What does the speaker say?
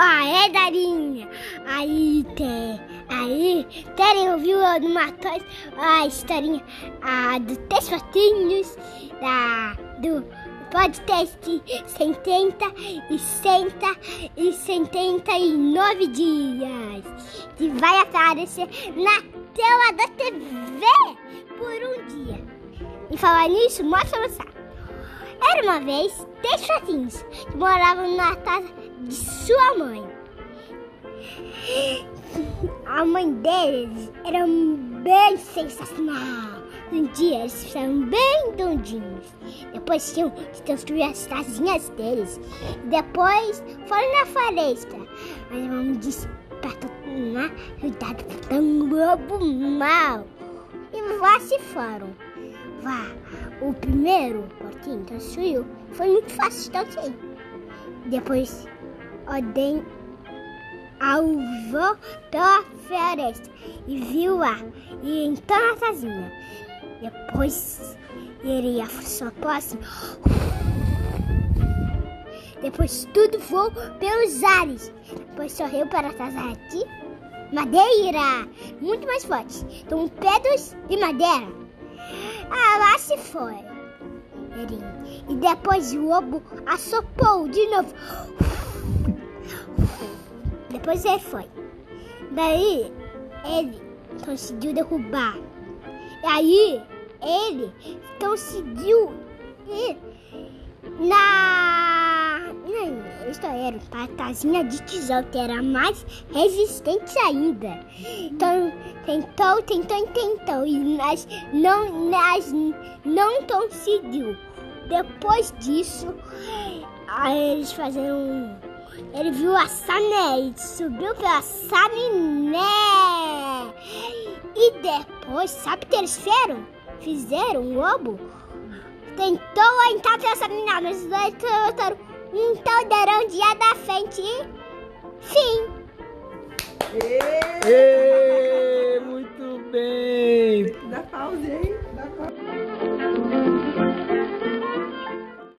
Ah, é, Darinha? Aí tem. Aí, Terem ouviu no a historinha a, do Três Patinhos, da, do podcast 70 e 60 e 79 dias, que vai aparecer na tela da TV por um dia. E falar nisso, mostra você. Era uma vez três patinhos que moravam na casa de sua mãe. A mãe deles era bem sensacional. Um dia eles ficaram bem dondinhos. Depois tinham que construir as casinhas deles. Depois foram na floresta. Mas a mãe disse pra tomar cuidado com um lobo mau. E lá se foram. Vá, o primeiro porquinho construiu foi muito fácil também. Depois, Odem alvou pela floresta e viu lá e entrou na casinha. Depois ele ia sua próxima. Depois tudo voou pelos ares. Depois sorriu para a de madeira, muito mais forte. Então pedras e madeira. Ah, lá se foi. E depois o lobo assopou de novo. Depois ele foi. Daí ele conseguiu derrubar. E aí ele conseguiu ir na. Isto era uma casinha de tijolo que era mais resistente ainda. Então tentou, tentou, tentou e nós não, nós não conseguiu. Depois disso, eles fizeram ele viu a Sané e subiu pela Saminé. E depois, sabe o que eles fizeram? Fizeram um lobo. Tentou entrar pela Saminé, mas os dois botaram um caldeirão dia da frente e fim. Ê, muito bem. Dá pausa aí.